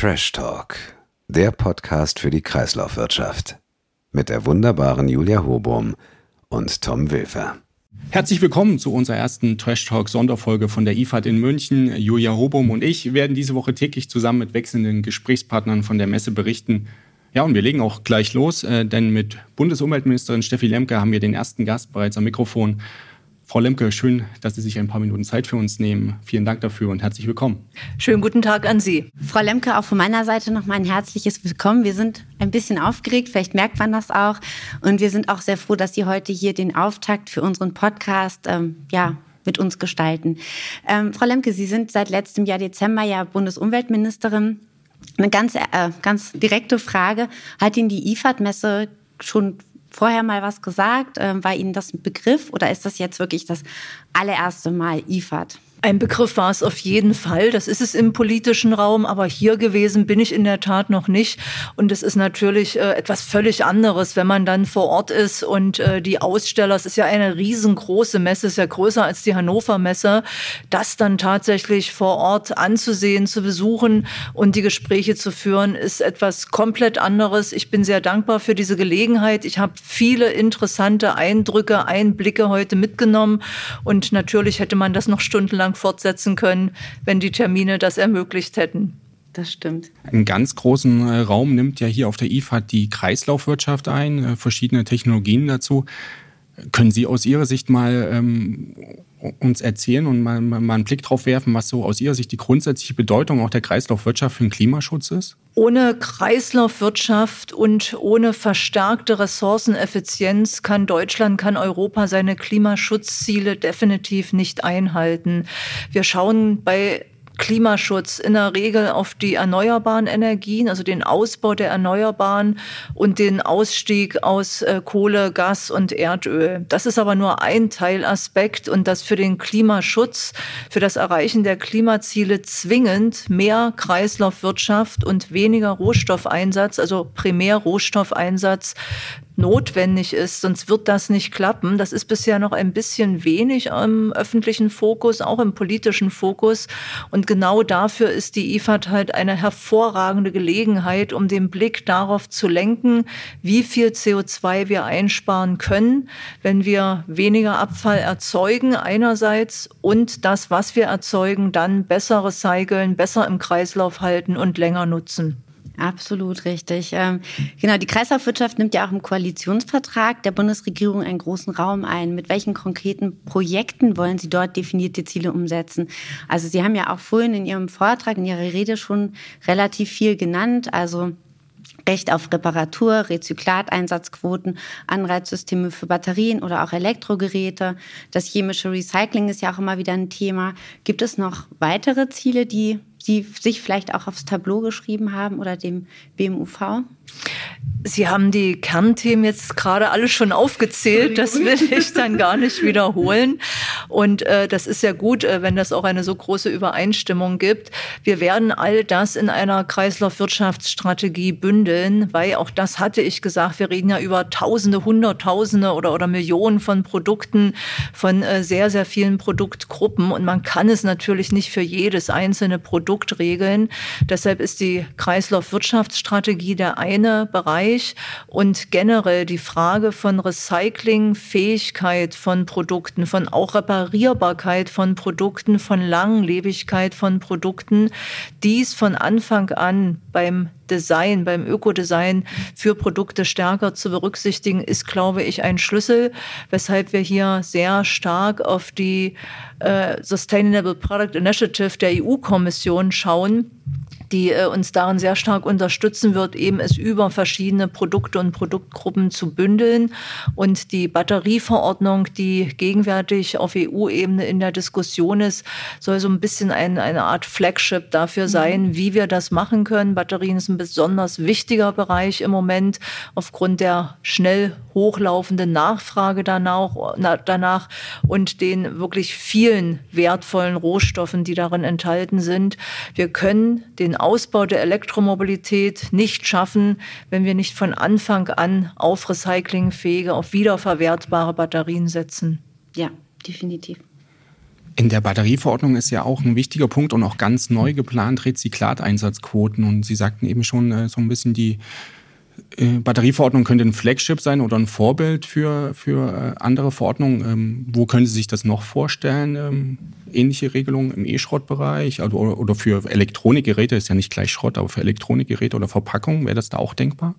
Trash Talk, der Podcast für die Kreislaufwirtschaft. Mit der wunderbaren Julia Hobum und Tom Wilfer. Herzlich willkommen zu unserer ersten Trash Talk Sonderfolge von der IFAD in München. Julia Hobum und ich werden diese Woche täglich zusammen mit wechselnden Gesprächspartnern von der Messe berichten. Ja, und wir legen auch gleich los, äh, denn mit Bundesumweltministerin Steffi Lemke haben wir den ersten Gast bereits am Mikrofon. Frau Lemke, schön, dass Sie sich ein paar Minuten Zeit für uns nehmen. Vielen Dank dafür und herzlich willkommen. Schönen guten Tag an Sie. Frau Lemke, auch von meiner Seite noch mal ein herzliches Willkommen. Wir sind ein bisschen aufgeregt, vielleicht merkt man das auch. Und wir sind auch sehr froh, dass Sie heute hier den Auftakt für unseren Podcast ähm, ja, mit uns gestalten. Ähm, Frau Lemke, Sie sind seit letztem Jahr Dezember ja Bundesumweltministerin. Eine ganz, äh, ganz direkte Frage. Hat Ihnen die IFAD-Messe schon vorher mal was gesagt? Ähm, war Ihnen das ein Begriff oder ist das jetzt wirklich das allererste Mal IFAD? Ein Begriff war es auf jeden Fall. Das ist es im politischen Raum, aber hier gewesen bin ich in der Tat noch nicht. Und es ist natürlich äh, etwas völlig anderes, wenn man dann vor Ort ist und äh, die Aussteller, es ist ja eine riesengroße Messe, ist ja größer als die Hannover Messe, das dann tatsächlich vor Ort anzusehen, zu besuchen und die Gespräche zu führen, ist etwas komplett anderes. Ich bin sehr dankbar für diese Gelegenheit. Ich habe viele interessante Eindrücke, Einblicke heute mitgenommen und natürlich hätte man das noch stundenlang lang fortsetzen können, wenn die Termine das ermöglicht hätten. Das stimmt. Einen ganz großen äh, Raum nimmt ja hier auf der IFA die Kreislaufwirtschaft ein, äh, verschiedene Technologien dazu. Können Sie aus Ihrer Sicht mal ähm, uns erzählen und mal, mal einen Blick drauf werfen, was so aus Ihrer Sicht die grundsätzliche Bedeutung auch der Kreislaufwirtschaft für den Klimaschutz ist? Ohne Kreislaufwirtschaft und ohne verstärkte Ressourceneffizienz kann Deutschland, kann Europa seine Klimaschutzziele definitiv nicht einhalten. Wir schauen bei Klimaschutz in der Regel auf die erneuerbaren Energien, also den Ausbau der Erneuerbaren und den Ausstieg aus äh, Kohle, Gas und Erdöl. Das ist aber nur ein Teilaspekt und das für den Klimaschutz, für das Erreichen der Klimaziele zwingend mehr Kreislaufwirtschaft und weniger Rohstoffeinsatz, also Primärrohstoffeinsatz notwendig ist, sonst wird das nicht klappen. Das ist bisher noch ein bisschen wenig im öffentlichen Fokus, auch im politischen Fokus. Und genau dafür ist die IFAD halt eine hervorragende Gelegenheit, um den Blick darauf zu lenken, wie viel CO2 wir einsparen können, wenn wir weniger Abfall erzeugen einerseits und das, was wir erzeugen, dann besser recyceln, besser im Kreislauf halten und länger nutzen. Absolut richtig. Ähm, genau, die Kreislaufwirtschaft nimmt ja auch im Koalitionsvertrag der Bundesregierung einen großen Raum ein. Mit welchen konkreten Projekten wollen Sie dort definierte Ziele umsetzen? Also Sie haben ja auch vorhin in Ihrem Vortrag, in Ihrer Rede schon relativ viel genannt. Also Recht auf Reparatur, Rezyklateinsatzquoten, Anreizsysteme für Batterien oder auch Elektrogeräte. Das chemische Recycling ist ja auch immer wieder ein Thema. Gibt es noch weitere Ziele, die Sie sich vielleicht auch aufs Tableau geschrieben haben oder dem BMUV? Sie haben die Kernthemen jetzt gerade alle schon aufgezählt. Das will ich dann gar nicht wiederholen. Und äh, das ist ja gut, äh, wenn das auch eine so große Übereinstimmung gibt. Wir werden all das in einer Kreislaufwirtschaftsstrategie bündeln, weil auch das hatte ich gesagt. Wir reden ja über Tausende, Hunderttausende oder, oder Millionen von Produkten, von äh, sehr, sehr vielen Produktgruppen. Und man kann es natürlich nicht für jedes einzelne Produkt regeln. Deshalb ist die Kreislaufwirtschaftsstrategie der eine Bereich und generell die Frage von Recyclingfähigkeit von Produkten, von auch Reparierbarkeit von Produkten, von Langlebigkeit von Produkten, dies von Anfang an beim Design, beim Ökodesign für Produkte stärker zu berücksichtigen, ist, glaube ich, ein Schlüssel, weshalb wir hier sehr stark auf die äh, Sustainable Product Initiative der EU-Kommission schauen die äh, uns darin sehr stark unterstützen wird, eben es über verschiedene Produkte und Produktgruppen zu bündeln. Und die Batterieverordnung, die gegenwärtig auf EU-Ebene in der Diskussion ist, soll so ein bisschen ein, eine Art Flagship dafür mhm. sein, wie wir das machen können. Batterien ist ein besonders wichtiger Bereich im Moment aufgrund der schnell hochlaufenden Nachfrage danach, danach und den wirklich vielen wertvollen Rohstoffen, die darin enthalten sind. Wir können den Ausbau der Elektromobilität nicht schaffen, wenn wir nicht von Anfang an auf recyclingfähige, auf wiederverwertbare Batterien setzen. Ja, definitiv. In der Batterieverordnung ist ja auch ein wichtiger Punkt und auch ganz neu geplant Rezyklateinsatzquoten. Und Sie sagten eben schon äh, so ein bisschen die Batterieverordnung könnte ein Flagship sein oder ein Vorbild für, für äh, andere Verordnungen. Ähm, wo können Sie sich das noch vorstellen? Ähm, ähnliche Regelungen im E-Schrottbereich also, oder für Elektronikgeräte, ist ja nicht gleich Schrott, aber für Elektronikgeräte oder Verpackungen, wäre das da auch denkbar?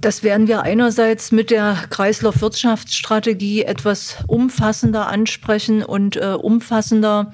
Das werden wir einerseits mit der Kreislaufwirtschaftsstrategie etwas umfassender ansprechen und äh, umfassender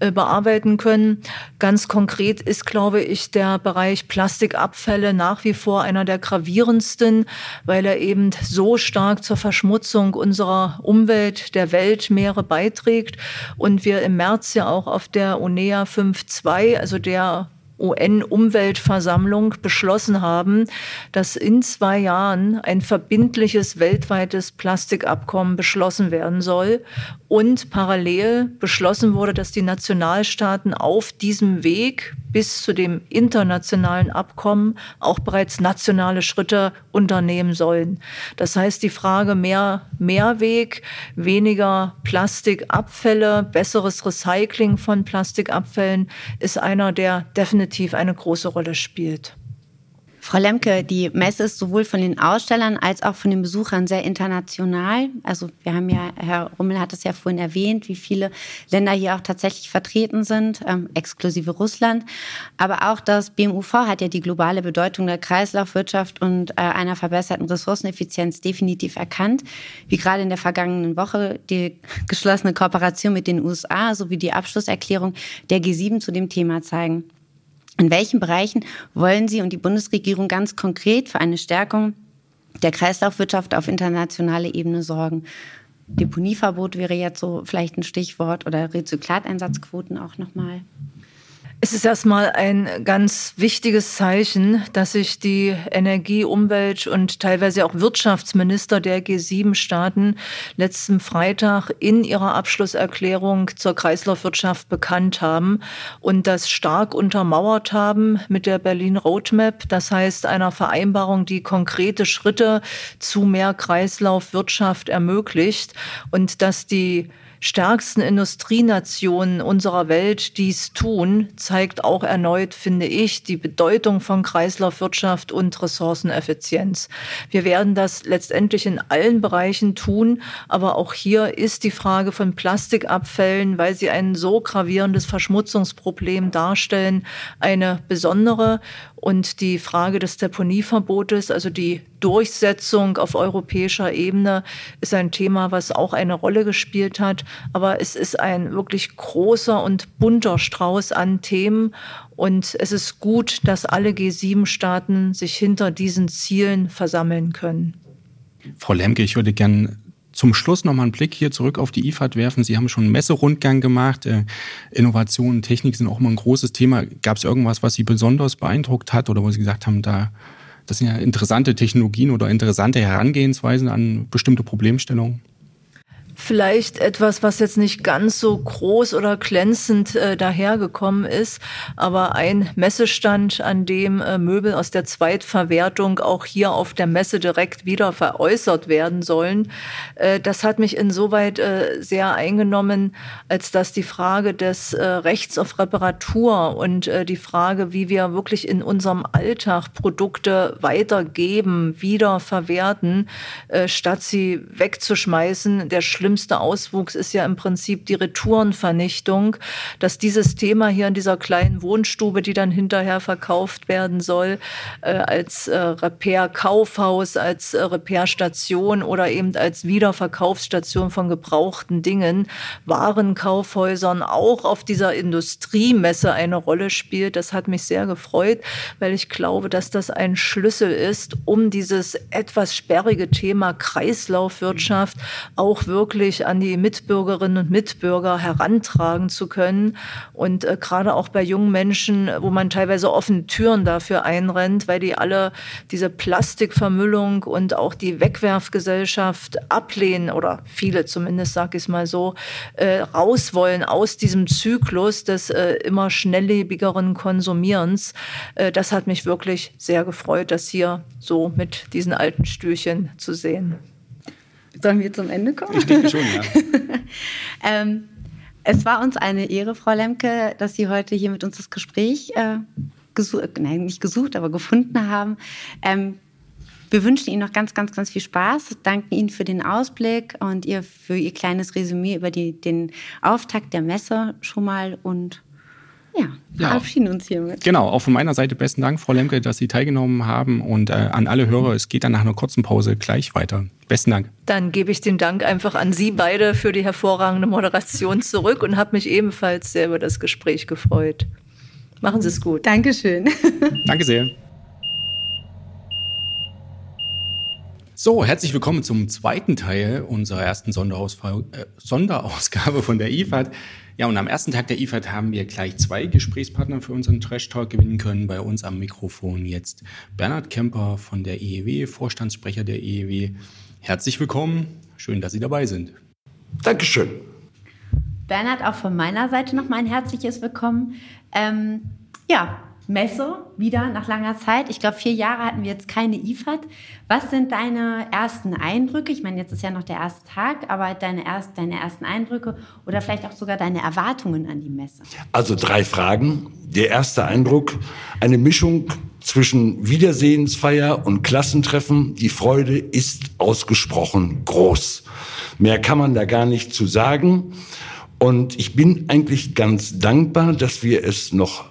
äh, bearbeiten können. Ganz konkret ist, glaube ich, der Bereich Plastikabfälle nach wie vor einer der gravierendsten, weil er eben so stark zur Verschmutzung unserer Umwelt, der Weltmeere beiträgt und wir im März ja auch auf der UNEA 5.2, also der UN-Umweltversammlung beschlossen haben, dass in zwei Jahren ein verbindliches weltweites Plastikabkommen beschlossen werden soll und parallel beschlossen wurde, dass die Nationalstaaten auf diesem Weg bis zu dem internationalen Abkommen auch bereits nationale Schritte unternehmen sollen. Das heißt, die Frage mehr Mehrweg, weniger Plastikabfälle, besseres Recycling von Plastikabfällen ist einer, der definitiv eine große Rolle spielt. Frau Lemke, die Messe ist sowohl von den Ausstellern als auch von den Besuchern sehr international. Also wir haben ja, Herr Rummel hat es ja vorhin erwähnt, wie viele Länder hier auch tatsächlich vertreten sind, ähm, exklusive Russland. Aber auch das BMUV hat ja die globale Bedeutung der Kreislaufwirtschaft und äh, einer verbesserten Ressourceneffizienz definitiv erkannt. Wie gerade in der vergangenen Woche die geschlossene Kooperation mit den USA sowie die Abschlusserklärung der G7 zu dem Thema zeigen. In welchen Bereichen wollen Sie und die Bundesregierung ganz konkret für eine Stärkung der Kreislaufwirtschaft auf internationaler Ebene sorgen? Deponieverbot wäre jetzt so vielleicht ein Stichwort oder Rezyklateinsatzquoten auch nochmal. Es ist erstmal ein ganz wichtiges Zeichen, dass sich die Energie-, Umwelt- und teilweise auch Wirtschaftsminister der G7-Staaten letzten Freitag in ihrer Abschlusserklärung zur Kreislaufwirtschaft bekannt haben und das stark untermauert haben mit der Berlin Roadmap. Das heißt, einer Vereinbarung, die konkrete Schritte zu mehr Kreislaufwirtschaft ermöglicht und dass die stärksten Industrienationen unserer Welt dies tun, zeigt auch erneut, finde ich, die Bedeutung von Kreislaufwirtschaft und Ressourceneffizienz. Wir werden das letztendlich in allen Bereichen tun, aber auch hier ist die Frage von Plastikabfällen, weil sie ein so gravierendes Verschmutzungsproblem darstellen, eine besondere. Und die Frage des Deponieverbotes, also die Durchsetzung auf europäischer Ebene, ist ein Thema, was auch eine Rolle gespielt hat. Aber es ist ein wirklich großer und bunter Strauß an Themen. Und es ist gut, dass alle G7-Staaten sich hinter diesen Zielen versammeln können. Frau Lemke, ich würde gerne zum Schluss nochmal einen Blick hier zurück auf die IFAD werfen. Sie haben schon einen Messerundgang gemacht. Äh, Innovation und Technik sind auch immer ein großes Thema. Gab es irgendwas, was Sie besonders beeindruckt hat oder wo Sie gesagt haben, da, das sind ja interessante Technologien oder interessante Herangehensweisen an bestimmte Problemstellungen? Vielleicht etwas, was jetzt nicht ganz so groß oder glänzend äh, dahergekommen ist, aber ein Messestand, an dem äh, Möbel aus der Zweitverwertung auch hier auf der Messe direkt wieder veräußert werden sollen. Äh, das hat mich insoweit äh, sehr eingenommen, als dass die Frage des äh, Rechts auf Reparatur und äh, die Frage, wie wir wirklich in unserem Alltag Produkte weitergeben, wiederverwerten, statt sie wegzuschmeißen, der schlimmste schlimmste Auswuchs ist ja im Prinzip die Retourenvernichtung, dass dieses Thema hier in dieser kleinen Wohnstube, die dann hinterher verkauft werden soll, äh, als äh, Repair-Kaufhaus, als äh, Repairstation oder eben als Wiederverkaufsstation von gebrauchten Dingen, Warenkaufhäusern auch auf dieser Industriemesse eine Rolle spielt. Das hat mich sehr gefreut, weil ich glaube, dass das ein Schlüssel ist, um dieses etwas sperrige Thema Kreislaufwirtschaft auch wirklich wirklich an die Mitbürgerinnen und Mitbürger herantragen zu können. Und äh, gerade auch bei jungen Menschen, wo man teilweise offene Türen dafür einrennt, weil die alle diese Plastikvermüllung und auch die Wegwerfgesellschaft ablehnen oder viele zumindest, sage ich es mal so, äh, raus wollen aus diesem Zyklus des äh, immer schnelllebigeren Konsumierens. Äh, das hat mich wirklich sehr gefreut, das hier so mit diesen alten Stühlchen zu sehen. Sollen wir zum Ende kommen? Ich denke schon, ja. ähm, Es war uns eine Ehre, Frau Lemke, dass Sie heute hier mit uns das Gespräch äh, gesucht, nein, nicht gesucht, aber gefunden haben. Ähm, wir wünschen Ihnen noch ganz, ganz, ganz viel Spaß, danken Ihnen für den Ausblick und ihr für Ihr kleines Resümee über die, den Auftakt der Messe schon mal und ja, ja, verabschieden uns hiermit. Genau, auch von meiner Seite besten Dank, Frau Lemke, dass Sie teilgenommen haben und äh, an alle Hörer, es geht dann nach einer kurzen Pause gleich weiter. Besten Dank. Dann gebe ich den Dank einfach an Sie beide für die hervorragende Moderation zurück und habe mich ebenfalls sehr über das Gespräch gefreut. Machen Sie es gut. Dankeschön. Danke sehr. So, herzlich willkommen zum zweiten Teil unserer ersten Sonderausgabe von der IFAD. Ja, und am ersten Tag der IFAD haben wir gleich zwei Gesprächspartner für unseren Trash Talk gewinnen können. Bei uns am Mikrofon jetzt Bernhard Kemper von der EEW, Vorstandssprecher der EEW. Herzlich willkommen. Schön, dass Sie dabei sind. Dankeschön. Bernhard, auch von meiner Seite nochmal ein herzliches Willkommen. Ähm, ja, Messe wieder nach langer Zeit. Ich glaube, vier Jahre hatten wir jetzt keine IFAD. Was sind deine ersten Eindrücke? Ich meine, jetzt ist ja noch der erste Tag, aber deine, erst, deine ersten Eindrücke oder vielleicht auch sogar deine Erwartungen an die Messe? Also drei Fragen. Der erste Eindruck, eine Mischung zwischen Wiedersehensfeier und Klassentreffen. Die Freude ist ausgesprochen groß. Mehr kann man da gar nicht zu sagen. Und ich bin eigentlich ganz dankbar, dass wir es noch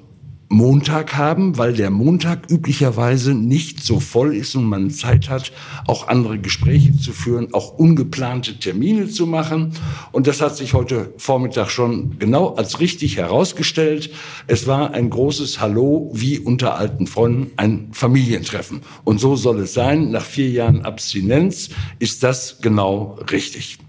Montag haben, weil der Montag üblicherweise nicht so voll ist und man Zeit hat, auch andere Gespräche zu führen, auch ungeplante Termine zu machen. Und das hat sich heute Vormittag schon genau als richtig herausgestellt. Es war ein großes Hallo wie unter alten Freunden, ein Familientreffen. Und so soll es sein. Nach vier Jahren Abstinenz ist das genau richtig.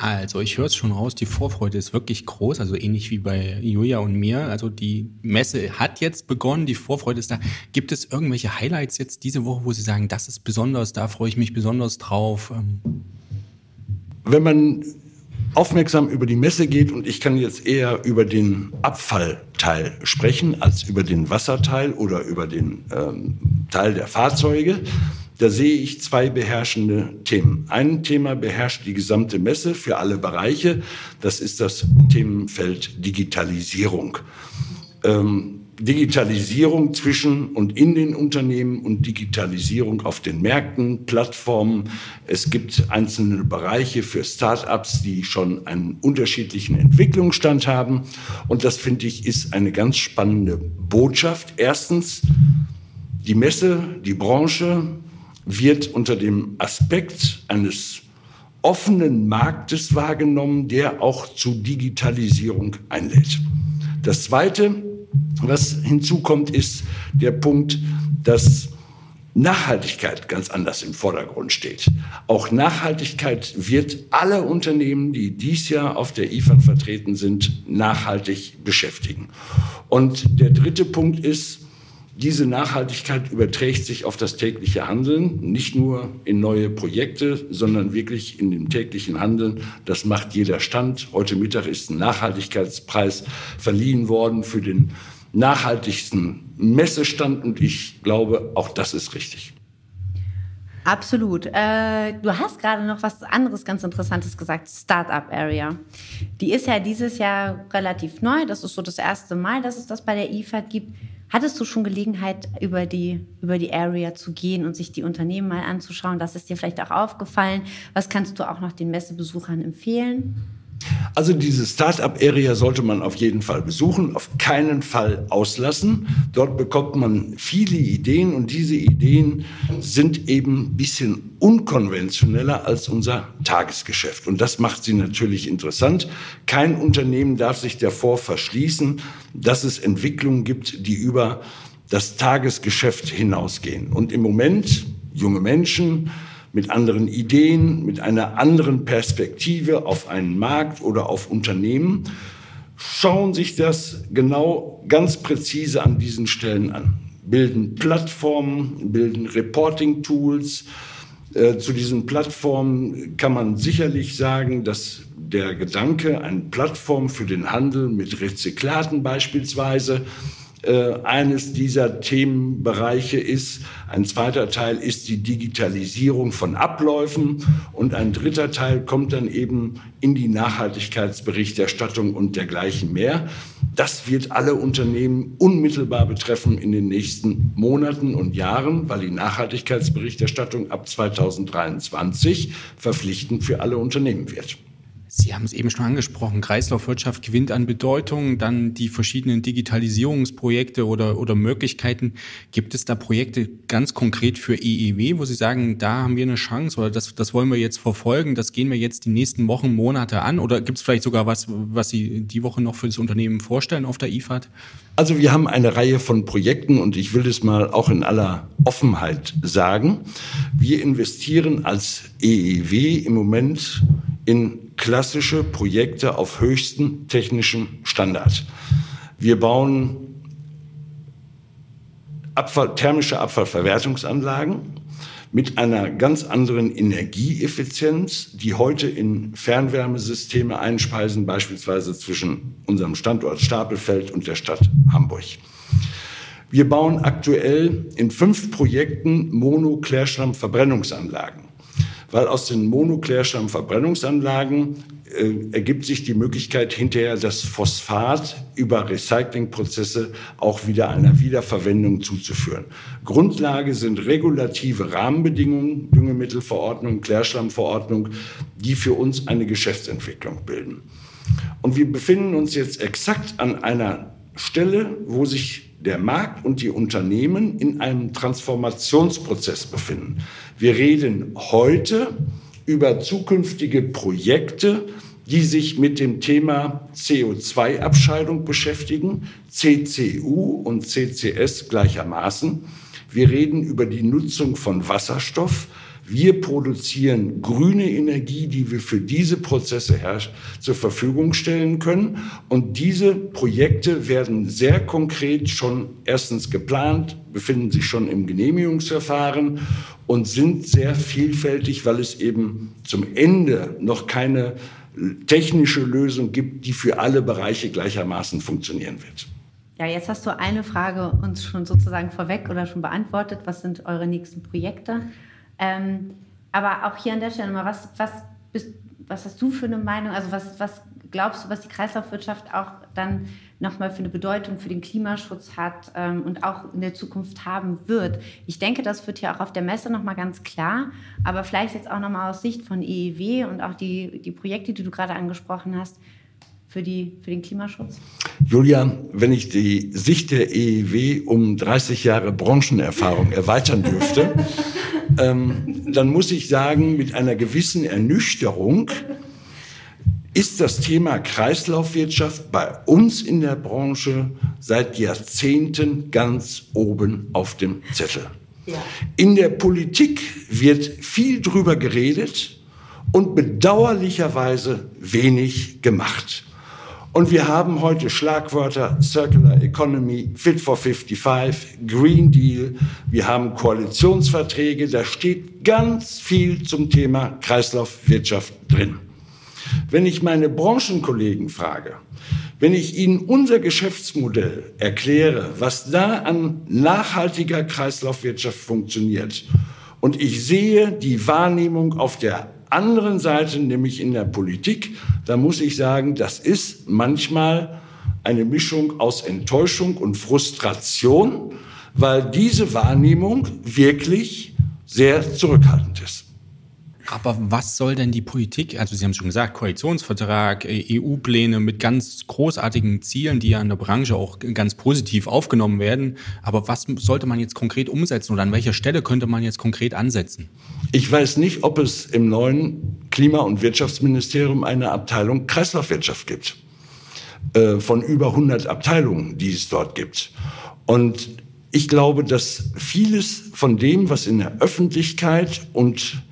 Also ich höre es schon raus, die Vorfreude ist wirklich groß, also ähnlich wie bei Julia und mir. Also die Messe hat jetzt begonnen, die Vorfreude ist da. Gibt es irgendwelche Highlights jetzt diese Woche, wo Sie sagen, das ist besonders, da freue ich mich besonders drauf? Ähm, Wenn man aufmerksam über die Messe geht und ich kann jetzt eher über den Abfallteil sprechen als über den Wasserteil oder über den ähm, Teil der Fahrzeuge, da sehe ich zwei beherrschende Themen. Ein Thema beherrscht die gesamte Messe für alle Bereiche. Das ist das Themenfeld Digitalisierung. Ähm, Digitalisierung zwischen und in den Unternehmen und Digitalisierung auf den Märkten, Plattformen. Es gibt einzelne Bereiche für Start-ups, die schon einen unterschiedlichen Entwicklungsstand haben. Und das finde ich ist eine ganz spannende Botschaft. Erstens, die Messe, die Branche wird unter dem Aspekt eines offenen Marktes wahrgenommen, der auch zu Digitalisierung einlädt. Das Zweite, was hinzukommt, ist der Punkt, dass Nachhaltigkeit ganz anders im Vordergrund steht. Auch Nachhaltigkeit wird alle Unternehmen, die dies Jahr auf der IFAD vertreten sind, nachhaltig beschäftigen. Und der dritte Punkt ist, diese Nachhaltigkeit überträgt sich auf das tägliche Handeln, nicht nur in neue Projekte, sondern wirklich in dem täglichen Handeln. Das macht jeder Stand. Heute Mittag ist ein Nachhaltigkeitspreis verliehen worden für den nachhaltigsten Messestand und ich glaube, auch das ist richtig. Absolut. Äh, du hast gerade noch was anderes ganz Interessantes gesagt, Startup Area. Die ist ja dieses Jahr relativ neu. Das ist so das erste Mal, dass es das bei der IFAD gibt. Hattest du schon Gelegenheit, über die, über die Area zu gehen und sich die Unternehmen mal anzuschauen? Was ist dir vielleicht auch aufgefallen? Was kannst du auch noch den Messebesuchern empfehlen? Also diese Startup-Area sollte man auf jeden Fall besuchen, auf keinen Fall auslassen. Dort bekommt man viele Ideen und diese Ideen sind eben ein bisschen unkonventioneller als unser Tagesgeschäft. Und das macht sie natürlich interessant. Kein Unternehmen darf sich davor verschließen, dass es Entwicklungen gibt, die über das Tagesgeschäft hinausgehen. Und im Moment junge Menschen, mit anderen Ideen, mit einer anderen Perspektive auf einen Markt oder auf Unternehmen, schauen sich das genau ganz präzise an diesen Stellen an. Bilden Plattformen, bilden Reporting-Tools. Äh, zu diesen Plattformen kann man sicherlich sagen, dass der Gedanke, eine Plattform für den Handel mit Rezyklaten beispielsweise, eines dieser Themenbereiche ist. Ein zweiter Teil ist die Digitalisierung von Abläufen und ein dritter Teil kommt dann eben in die Nachhaltigkeitsberichterstattung und dergleichen mehr. Das wird alle Unternehmen unmittelbar betreffen in den nächsten Monaten und Jahren, weil die Nachhaltigkeitsberichterstattung ab 2023 verpflichtend für alle Unternehmen wird. Sie haben es eben schon angesprochen, Kreislaufwirtschaft gewinnt an Bedeutung, dann die verschiedenen Digitalisierungsprojekte oder, oder Möglichkeiten. Gibt es da Projekte ganz konkret für EEW, wo Sie sagen, da haben wir eine Chance oder das, das wollen wir jetzt verfolgen, das gehen wir jetzt die nächsten Wochen, Monate an? Oder gibt es vielleicht sogar was, was Sie die Woche noch für das Unternehmen vorstellen auf der IFAD? Also wir haben eine Reihe von Projekten und ich will das mal auch in aller Offenheit sagen. Wir investieren als EEW im Moment in klassische Projekte auf höchstem technischen Standard. Wir bauen Abfall, thermische Abfallverwertungsanlagen mit einer ganz anderen Energieeffizienz, die heute in Fernwärmesysteme einspeisen, beispielsweise zwischen unserem Standort Stapelfeld und der Stadt Hamburg. Wir bauen aktuell in fünf Projekten Mono-Klärschlamm-Verbrennungsanlagen weil aus den Monoklärschlammverbrennungsanlagen äh, ergibt sich die Möglichkeit, hinterher das Phosphat über Recyclingprozesse auch wieder einer Wiederverwendung zuzuführen. Grundlage sind regulative Rahmenbedingungen, Düngemittelverordnung, Klärschlammverordnung, die für uns eine Geschäftsentwicklung bilden. Und wir befinden uns jetzt exakt an einer Stelle, wo sich der Markt und die Unternehmen in einem Transformationsprozess befinden. Wir reden heute über zukünftige Projekte, die sich mit dem Thema CO2-Abscheidung beschäftigen, CCU und CCS gleichermaßen. Wir reden über die Nutzung von Wasserstoff. Wir produzieren grüne Energie, die wir für diese Prozesse zur Verfügung stellen können. Und diese Projekte werden sehr konkret schon erstens geplant, befinden sich schon im Genehmigungsverfahren und sind sehr vielfältig, weil es eben zum Ende noch keine technische Lösung gibt, die für alle Bereiche gleichermaßen funktionieren wird. Ja, jetzt hast du eine Frage uns schon sozusagen vorweg oder schon beantwortet. Was sind eure nächsten Projekte? Ähm, aber auch hier an der Stelle mal, was, was, bist, was hast du für eine Meinung? Also was, was glaubst du, was die Kreislaufwirtschaft auch dann nochmal für eine Bedeutung für den Klimaschutz hat ähm, und auch in der Zukunft haben wird? Ich denke, das wird ja auch auf der Messe nochmal ganz klar, aber vielleicht jetzt auch nochmal aus Sicht von EEW und auch die, die Projekte, die du gerade angesprochen hast, für, die, für den Klimaschutz? Julia, wenn ich die Sicht der EEW um 30 Jahre Branchenerfahrung erweitern dürfte, ähm, dann muss ich sagen, mit einer gewissen Ernüchterung ist das Thema Kreislaufwirtschaft bei uns in der Branche seit Jahrzehnten ganz oben auf dem Zettel. Ja. In der Politik wird viel drüber geredet und bedauerlicherweise wenig gemacht. Und wir haben heute Schlagwörter Circular Economy, Fit for 55, Green Deal. Wir haben Koalitionsverträge. Da steht ganz viel zum Thema Kreislaufwirtschaft drin. Wenn ich meine Branchenkollegen frage, wenn ich ihnen unser Geschäftsmodell erkläre, was da an nachhaltiger Kreislaufwirtschaft funktioniert, und ich sehe die Wahrnehmung auf der anderen Seite, nämlich in der Politik, da muss ich sagen, das ist manchmal eine Mischung aus Enttäuschung und Frustration, weil diese Wahrnehmung wirklich sehr zurückhaltend ist. Aber was soll denn die Politik, also Sie haben es schon gesagt, Koalitionsvertrag, äh, EU-Pläne mit ganz großartigen Zielen, die ja in der Branche auch ganz positiv aufgenommen werden. Aber was sollte man jetzt konkret umsetzen oder an welcher Stelle könnte man jetzt konkret ansetzen? Ich weiß nicht, ob es im neuen Klima- und Wirtschaftsministerium eine Abteilung Kreislaufwirtschaft gibt. Äh, von über 100 Abteilungen, die es dort gibt. Und ich glaube, dass vieles von dem, was in der Öffentlichkeit und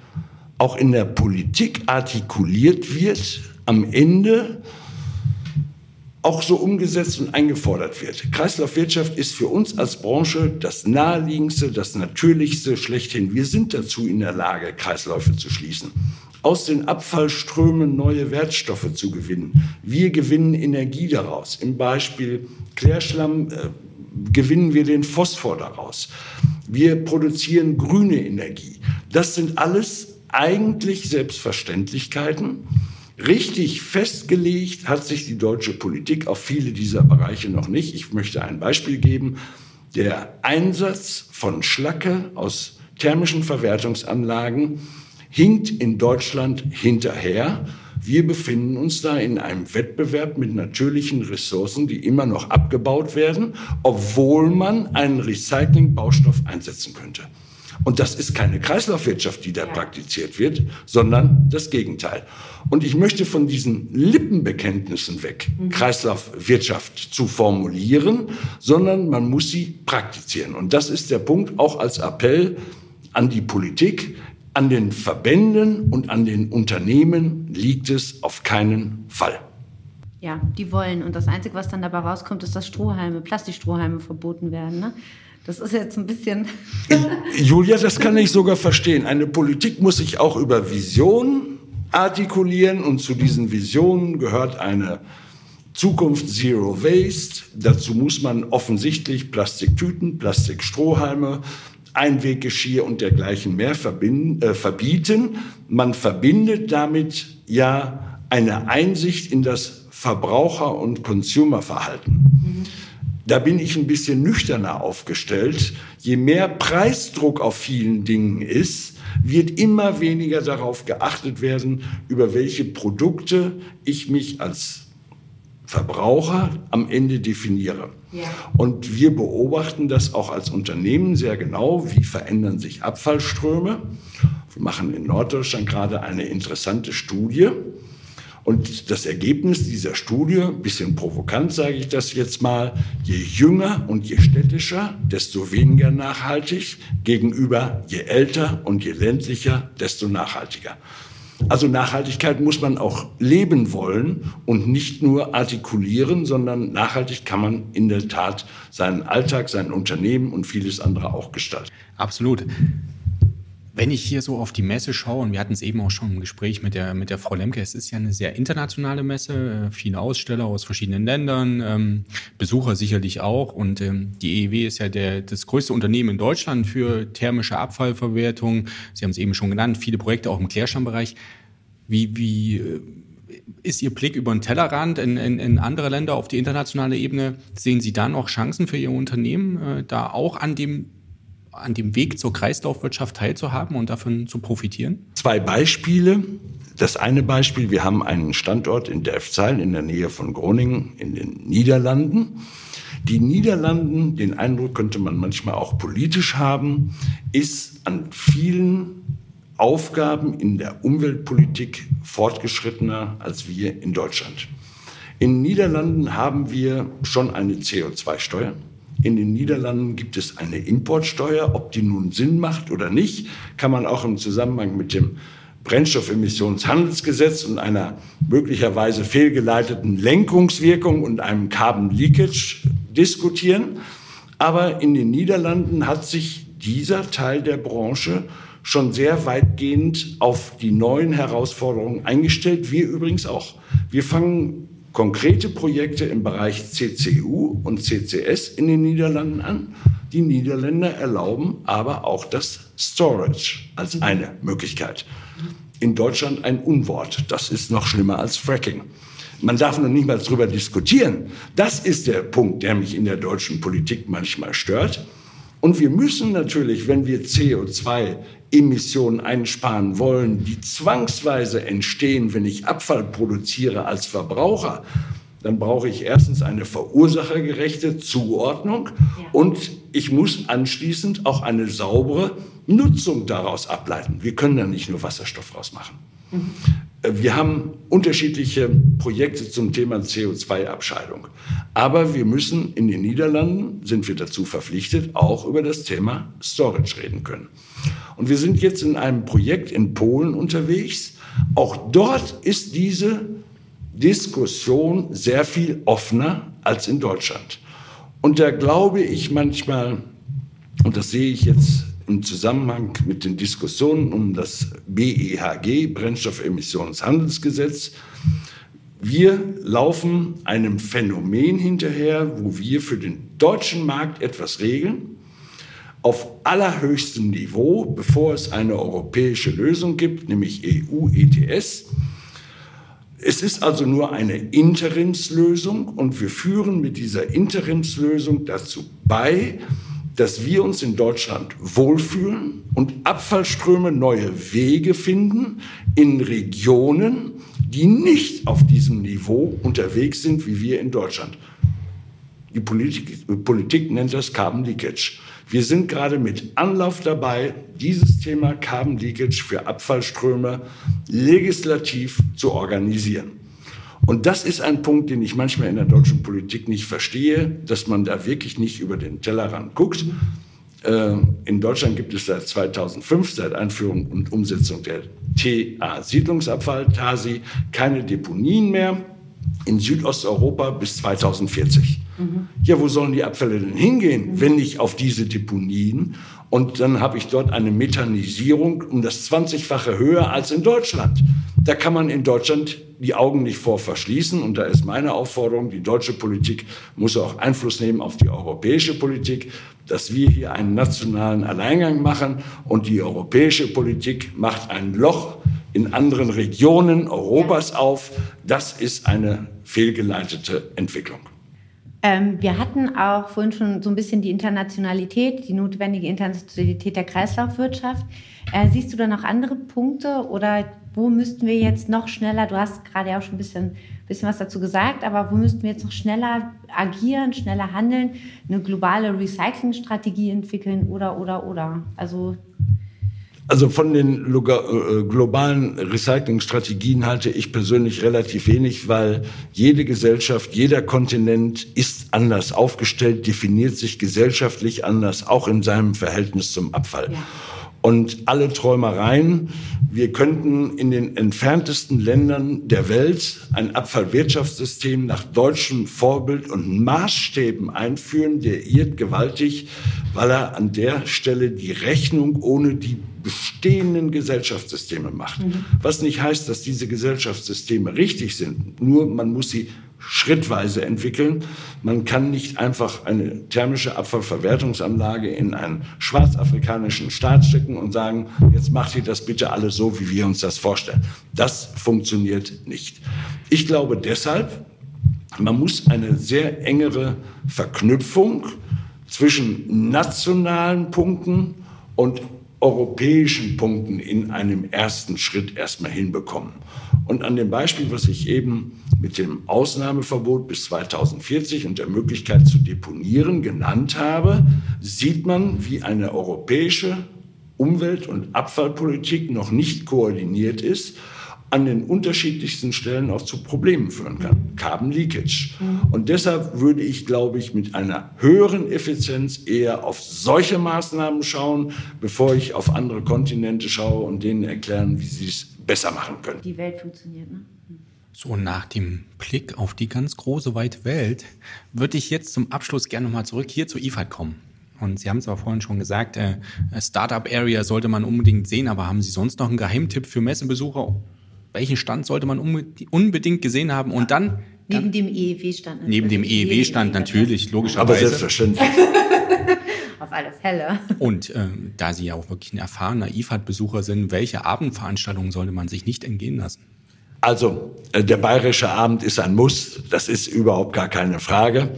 auch in der Politik artikuliert wird, am Ende auch so umgesetzt und eingefordert wird. Kreislaufwirtschaft ist für uns als Branche das naheliegendste, das natürlichste schlechthin. Wir sind dazu in der Lage, Kreisläufe zu schließen, aus den Abfallströmen neue Wertstoffe zu gewinnen. Wir gewinnen Energie daraus. Im Beispiel Klärschlamm, äh, gewinnen wir den Phosphor daraus. Wir produzieren grüne Energie. Das sind alles eigentlich Selbstverständlichkeiten. Richtig festgelegt hat sich die deutsche Politik auf viele dieser Bereiche noch nicht. Ich möchte ein Beispiel geben. Der Einsatz von Schlacke aus thermischen Verwertungsanlagen hinkt in Deutschland hinterher. Wir befinden uns da in einem Wettbewerb mit natürlichen Ressourcen, die immer noch abgebaut werden, obwohl man einen Recycling-Baustoff einsetzen könnte. Und das ist keine Kreislaufwirtschaft, die da ja. praktiziert wird, sondern das Gegenteil. Und ich möchte von diesen Lippenbekenntnissen weg, mhm. Kreislaufwirtschaft zu formulieren, sondern man muss sie praktizieren. Und das ist der Punkt auch als Appell an die Politik. An den Verbänden und an den Unternehmen liegt es auf keinen Fall. Ja, die wollen. Und das Einzige, was dann dabei rauskommt, ist, dass Strohhalme, Plastikstrohhalme verboten werden. Ne? Das ist jetzt ein bisschen. Julia, das kann ich sogar verstehen. Eine Politik muss sich auch über Visionen artikulieren und zu diesen Visionen gehört eine Zukunft Zero Waste. Dazu muss man offensichtlich Plastiktüten, Plastikstrohhalme, Einweggeschirr und dergleichen mehr äh, verbieten. Man verbindet damit ja eine Einsicht in das Verbraucher- und Consumerverhalten. Mhm. Da bin ich ein bisschen nüchterner aufgestellt. Je mehr Preisdruck auf vielen Dingen ist, wird immer weniger darauf geachtet werden, über welche Produkte ich mich als Verbraucher am Ende definiere. Ja. Und wir beobachten das auch als Unternehmen sehr genau. Wie verändern sich Abfallströme? Wir machen in Norddeutschland gerade eine interessante Studie und das Ergebnis dieser Studie, bisschen provokant sage ich das jetzt mal, je jünger und je städtischer, desto weniger nachhaltig, gegenüber je älter und je ländlicher, desto nachhaltiger. Also Nachhaltigkeit muss man auch leben wollen und nicht nur artikulieren, sondern nachhaltig kann man in der Tat seinen Alltag, sein Unternehmen und vieles andere auch gestalten. Absolut. Wenn ich hier so auf die Messe schaue, und wir hatten es eben auch schon im Gespräch mit der, mit der Frau Lemke, es ist ja eine sehr internationale Messe, äh, viele Aussteller aus verschiedenen Ländern, ähm, Besucher sicherlich auch. Und ähm, die EEW ist ja der, das größte Unternehmen in Deutschland für thermische Abfallverwertung. Sie haben es eben schon genannt, viele Projekte auch im Klärschlammbereich. Wie, wie äh, ist Ihr Blick über den Tellerrand in, in, in, andere Länder auf die internationale Ebene? Sehen Sie da noch Chancen für Ihr Unternehmen, äh, da auch an dem an dem Weg zur Kreislaufwirtschaft teilzuhaben und davon zu profitieren? Zwei Beispiele. Das eine Beispiel, wir haben einen Standort in Delfzheim in der Nähe von Groningen in den Niederlanden. Die Niederlanden, den Eindruck könnte man manchmal auch politisch haben, ist an vielen Aufgaben in der Umweltpolitik fortgeschrittener als wir in Deutschland. In den Niederlanden haben wir schon eine CO2-Steuer. In den Niederlanden gibt es eine Importsteuer. Ob die nun Sinn macht oder nicht, kann man auch im Zusammenhang mit dem Brennstoffemissionshandelsgesetz und einer möglicherweise fehlgeleiteten Lenkungswirkung und einem Carbon Leakage diskutieren. Aber in den Niederlanden hat sich dieser Teil der Branche schon sehr weitgehend auf die neuen Herausforderungen eingestellt. Wir übrigens auch. Wir fangen konkrete Projekte im Bereich CCU und CCS in den Niederlanden an. Die Niederländer erlauben aber auch das Storage als eine Möglichkeit. In Deutschland ein Unwort. Das ist noch schlimmer als Fracking. Man darf noch nicht mal darüber diskutieren. Das ist der Punkt, der mich in der deutschen Politik manchmal stört. Und wir müssen natürlich, wenn wir CO2-Emissionen einsparen wollen, die zwangsweise entstehen, wenn ich Abfall produziere als Verbraucher, dann brauche ich erstens eine verursachergerechte Zuordnung ja. und ich muss anschließend auch eine saubere Nutzung daraus ableiten. Wir können da nicht nur Wasserstoff rausmachen. Mhm. Wir haben unterschiedliche Projekte zum Thema CO2-Abscheidung. Aber wir müssen in den Niederlanden, sind wir dazu verpflichtet, auch über das Thema Storage reden können. Und wir sind jetzt in einem Projekt in Polen unterwegs. Auch dort ist diese Diskussion sehr viel offener als in Deutschland. Und da glaube ich manchmal, und das sehe ich jetzt im Zusammenhang mit den Diskussionen um das BEHG, Brennstoffemissionshandelsgesetz, Wir laufen einem Phänomen hinterher, wo wir für den deutschen Markt etwas regeln, auf allerhöchstem Niveau, bevor es eine europäische Lösung gibt, nämlich EU-ETS. Es ist also nur eine Interimslösung und wir führen mit dieser Interimslösung dazu bei, dass wir uns in Deutschland wohlfühlen und Abfallströme neue Wege finden in Regionen, die nicht auf diesem Niveau unterwegs sind wie wir in Deutschland. Die Politik, Politik nennt das Carbon Leakage. Wir sind gerade mit Anlauf dabei, dieses Thema Carbon Leakage für Abfallströme legislativ zu organisieren. Und das ist ein Punkt, den ich manchmal in der deutschen Politik nicht verstehe, dass man da wirklich nicht über den Tellerrand guckt. Äh, in Deutschland gibt es seit 2005, seit Einführung und Umsetzung der TA-Siedlungsabfall, TASI, keine Deponien mehr in Südosteuropa bis 2040. Mhm. Ja, wo sollen die Abfälle denn hingehen, mhm. wenn nicht auf diese Deponien? Und dann habe ich dort eine Methanisierung um das 20-fache höher als in Deutschland. Da kann man in Deutschland die Augen nicht vor verschließen. Und da ist meine Aufforderung, die deutsche Politik muss auch Einfluss nehmen auf die europäische Politik, dass wir hier einen nationalen Alleingang machen und die europäische Politik macht ein Loch in anderen Regionen Europas auf. Das ist eine fehlgeleitete Entwicklung. Ähm, wir hatten auch vorhin schon so ein bisschen die Internationalität, die notwendige Internationalität der Kreislaufwirtschaft. Äh, siehst du da noch andere Punkte oder wo müssten wir jetzt noch schneller, du hast gerade auch schon ein bisschen, bisschen was dazu gesagt, aber wo müssten wir jetzt noch schneller agieren, schneller handeln, eine globale Recyclingstrategie entwickeln oder, oder, oder? Also also von den äh, globalen Recyclingstrategien halte ich persönlich relativ wenig, weil jede Gesellschaft, jeder Kontinent ist anders aufgestellt, definiert sich gesellschaftlich anders, auch in seinem Verhältnis zum Abfall. Ja. Und alle Träumereien, wir könnten in den entferntesten Ländern der Welt ein Abfallwirtschaftssystem nach deutschem Vorbild und Maßstäben einführen, der irrt gewaltig, weil er an der Stelle die Rechnung ohne die bestehenden Gesellschaftssysteme macht. Mhm. Was nicht heißt, dass diese Gesellschaftssysteme richtig sind. Nur man muss sie schrittweise entwickeln. Man kann nicht einfach eine thermische Abfallverwertungsanlage in einen schwarzafrikanischen Staat stecken und sagen, jetzt macht ihr das bitte alles so, wie wir uns das vorstellen. Das funktioniert nicht. Ich glaube deshalb, man muss eine sehr engere Verknüpfung zwischen nationalen Punkten und europäischen Punkten in einem ersten Schritt erstmal hinbekommen. Und an dem Beispiel, was ich eben mit dem Ausnahmeverbot bis 2040 und der Möglichkeit zu deponieren genannt habe, sieht man, wie eine europäische Umwelt- und Abfallpolitik noch nicht koordiniert ist an den unterschiedlichsten Stellen auch zu Problemen führen kann. Carbon Leakage. Mhm. Und deshalb würde ich, glaube ich, mit einer höheren Effizienz eher auf solche Maßnahmen schauen, bevor ich auf andere Kontinente schaue und denen erklären, wie sie es besser machen können. Die Welt funktioniert, ne? So, nach dem Blick auf die ganz große, weite Welt würde ich jetzt zum Abschluss gerne nochmal zurück hier zu IFAD kommen. Und Sie haben es aber vorhin schon gesagt, äh, Startup Area sollte man unbedingt sehen, aber haben Sie sonst noch einen Geheimtipp für Messebesucher, welchen Stand sollte man unbedingt gesehen haben und dann Neben dem EEW-Stand. Neben dem EEW-Stand natürlich, logischerweise. Aber selbstverständlich. Auf alles Helle. Und äh, da Sie ja auch wirklich ein erfahrener IFAD-Besucher sind, welche Abendveranstaltungen sollte man sich nicht entgehen lassen? Also, äh, der Bayerische Abend ist ein Muss, das ist überhaupt gar keine Frage.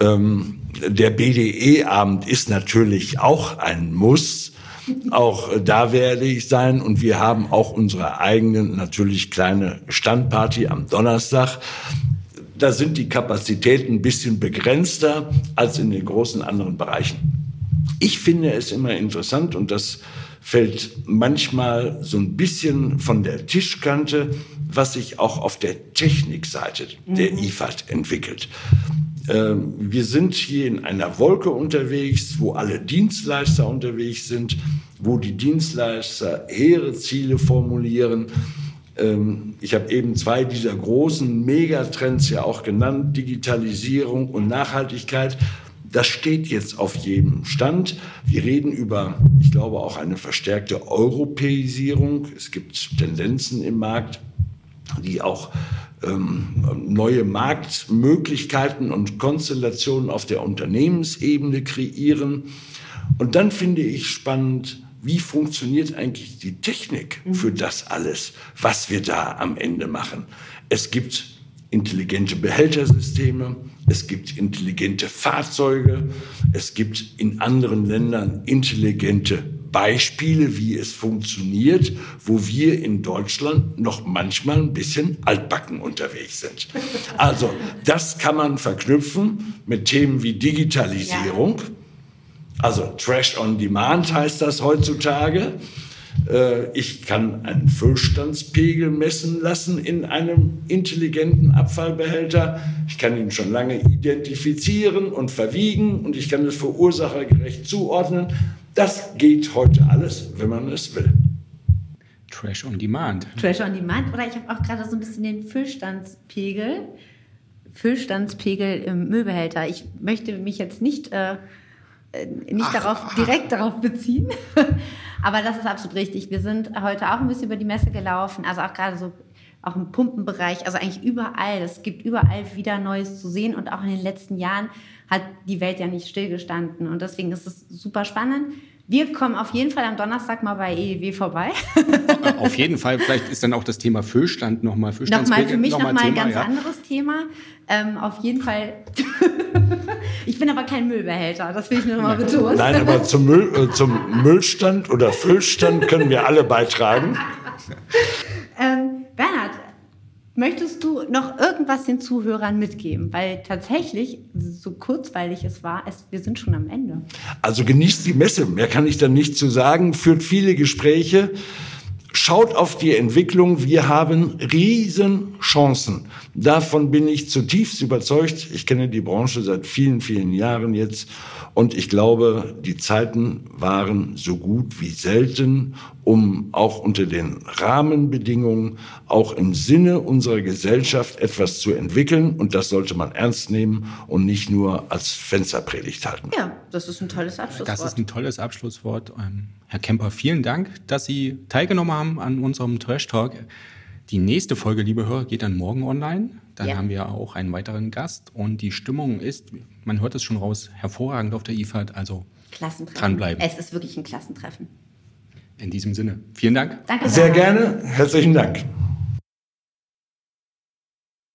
Ähm, der BDE-Abend ist natürlich auch ein Muss. Auch da werde ich sein und wir haben auch unsere eigene natürlich kleine Standparty am Donnerstag. Da sind die Kapazitäten ein bisschen begrenzter als in den großen anderen Bereichen. Ich finde es immer interessant und das fällt manchmal so ein bisschen von der Tischkante, was sich auch auf der Technikseite der mhm. IFAD entwickelt. Ähm, wir sind hier in einer Wolke unterwegs, wo alle Dienstleister unterwegs sind, wo die Dienstleister hehre Ziele formulieren. Ähm, ich habe eben zwei dieser großen Megatrends ja auch genannt, Digitalisierung und Nachhaltigkeit. Das steht jetzt auf jedem Stand. Wir reden über, ich glaube, auch eine verstärkte Europäisierung. Es gibt Tendenzen im Markt, die auch neue Marktmöglichkeiten und Konstellationen auf der Unternehmensebene kreieren. Und dann finde ich spannend, wie funktioniert eigentlich die Technik für das alles, was wir da am Ende machen. Es gibt intelligente Behältersysteme, es gibt intelligente Fahrzeuge, es gibt in anderen Ländern intelligente Beispiele, wie es funktioniert, wo wir in Deutschland noch manchmal ein bisschen altbacken unterwegs sind. Also das kann man verknüpfen mit Themen wie Digitalisierung. Also Trash on Demand heißt das heutzutage. Äh, ich kann einen Füllstandspegel messen lassen in einem intelligenten Abfallbehälter. Ich kann ihn schon lange identifizieren und verwiegen und ich kann es verursachergerecht zuordnen. Das geht heute alles, wenn man es will. Trash on Demand. Trash on Demand. Oder ich habe auch gerade so ein bisschen den Füllstandspegel. Füllstandspegel im Müllbehälter. Ich möchte mich jetzt nicht äh, äh, nicht ach, darauf, ach. direkt darauf beziehen. Aber das ist absolut richtig. Wir sind heute auch ein bisschen über die Messe gelaufen, also auch gerade so auch im Pumpenbereich, also eigentlich überall. Es gibt überall wieder Neues zu sehen und auch in den letzten Jahren hat die Welt ja nicht stillgestanden und deswegen ist es super spannend. Wir kommen auf jeden Fall am Donnerstag mal bei EEW vorbei. auf jeden Fall. Vielleicht ist dann auch das Thema Füllstand nochmal Füllstandspegel. Nochmal für mich nochmal noch ein ganz ja. anderes Thema. Ähm, auf jeden Fall. ich bin aber kein Müllbehälter, das will ich nur mal betonen. Nein, aber zum, Müll, äh, zum Müllstand oder Füllstand können wir alle beitragen. möchtest du noch irgendwas den Zuhörern mitgeben? Weil tatsächlich, so kurzweilig es war, es, wir sind schon am Ende. Also genießt die Messe, mehr kann ich da nicht zu sagen, führt viele Gespräche. Schaut auf die Entwicklung. Wir haben Riesenchancen. Davon bin ich zutiefst überzeugt. Ich kenne die Branche seit vielen, vielen Jahren jetzt. Und ich glaube, die Zeiten waren so gut wie selten, um auch unter den Rahmenbedingungen, auch im Sinne unserer Gesellschaft etwas zu entwickeln. Und das sollte man ernst nehmen und nicht nur als Fensterpredigt halten. Ja, das ist ein tolles Abschlusswort. Das ist ein tolles Abschlusswort. Ähm, Herr Kemper, vielen Dank, dass Sie teilgenommen haben an unserem Trash Talk. Die nächste Folge, liebe Hörer, geht dann morgen online. Dann ja. haben wir auch einen weiteren Gast und die Stimmung ist, man hört es schon raus, hervorragend auf der IFAD. Also dranbleiben. Es ist wirklich ein Klassentreffen. In diesem Sinne, vielen Dank. Danke. Sehr gerne. Herzlichen Dank.